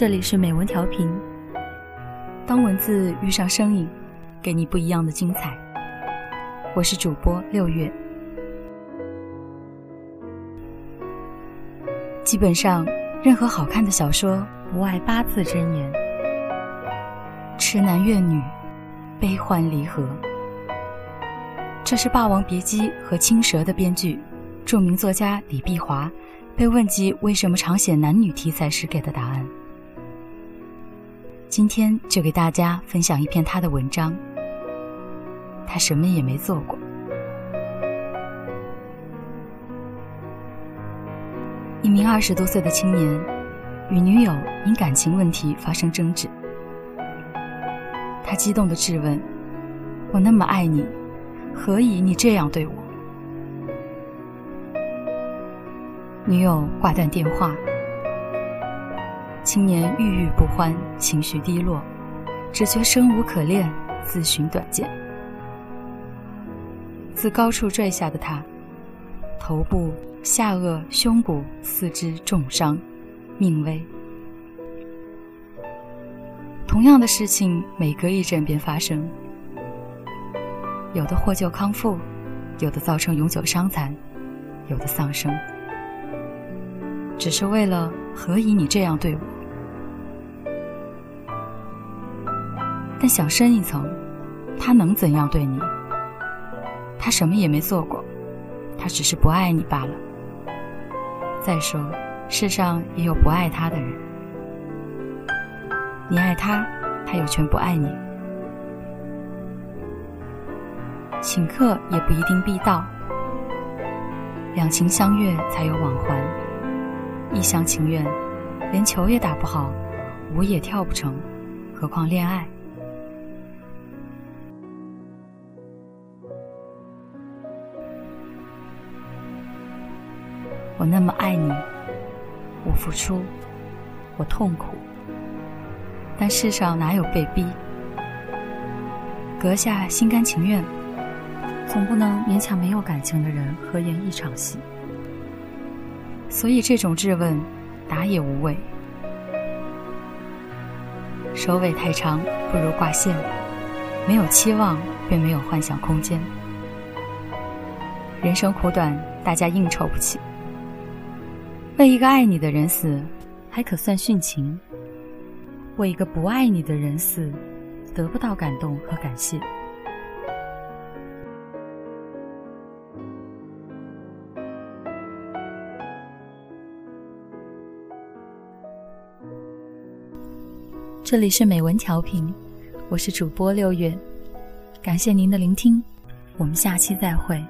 这里是美文调频。当文字遇上声音，给你不一样的精彩。我是主播六月。基本上，任何好看的小说不外八字真言：痴男怨女，悲欢离合。这是《霸王别姬》和《青蛇》的编剧，著名作家李碧华被问及为什么常写男女题材时给的答案。今天就给大家分享一篇他的文章。他什么也没做过。一名二十多岁的青年与女友因感情问题发生争执，他激动的质问：“我那么爱你。”何以你这样对我？女友挂断电话，青年郁郁不欢，情绪低落，只觉生无可恋，自寻短见。自高处坠下的他，头部、下颚、胸部、四肢重伤，命危。同样的事情，每隔一阵便发生。有的获救康复，有的造成永久伤残，有的丧生，只是为了何以你这样对我？但想深一层，他能怎样对你？他什么也没做过，他只是不爱你罢了。再说，世上也有不爱他的人，你爱他，他有权不爱你。请客也不一定必到，两情相悦才有往还。一厢情愿，连球也打不好，舞也跳不成，何况恋爱？我那么爱你，我付出，我痛苦，但世上哪有被逼？阁下心甘情愿。总不能勉强没有感情的人合演一场戏，所以这种质问，答也无谓。首尾太长，不如挂线。没有期望，便没有幻想空间。人生苦短，大家应酬不起。为一个爱你的人死，还可算殉情；为一个不爱你的人死，得不到感动和感谢。这里是美文调频，我是主播六月，感谢您的聆听，我们下期再会。